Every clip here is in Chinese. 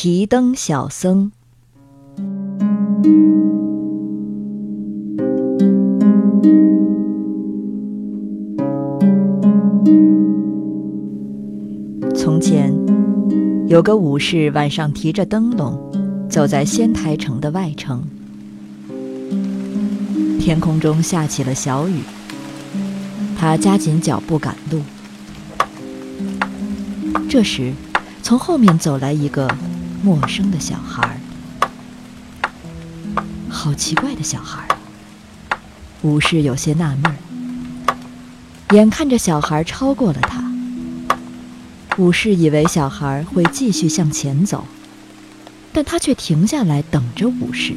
提灯小僧。从前，有个武士晚上提着灯笼，走在仙台城的外城。天空中下起了小雨，他加紧脚步赶路。这时，从后面走来一个陌生的小孩儿，好奇怪的小孩儿。武士有些纳闷儿，眼看着小孩超过了他。武士以为小孩会继续向前走，但他却停下来等着武士。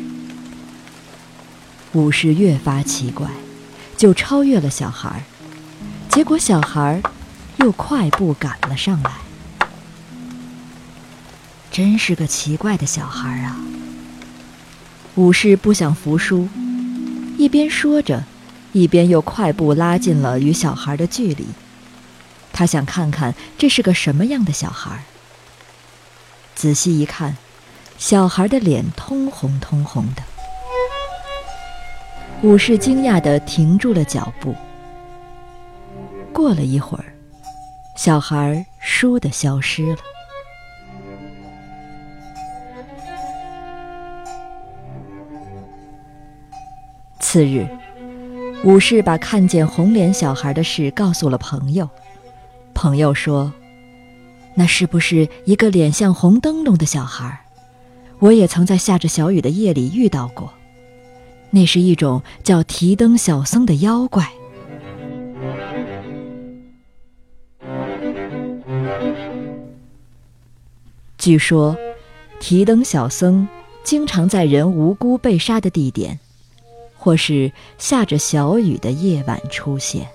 武士越发奇怪，就超越了小孩，结果小孩又快步赶了上来。真是个奇怪的小孩啊！武士不想服输，一边说着，一边又快步拉近了与小孩的距离。他想看看这是个什么样的小孩。仔细一看，小孩的脸通红通红的。武士惊讶地停住了脚步。过了一会儿，小孩倏地消失了。次日，武士把看见红脸小孩的事告诉了朋友。朋友说：“那是不是一个脸像红灯笼的小孩？我也曾在下着小雨的夜里遇到过。那是一种叫提灯小僧的妖怪。据说，提灯小僧经常在人无辜被杀的地点，或是下着小雨的夜晚出现。”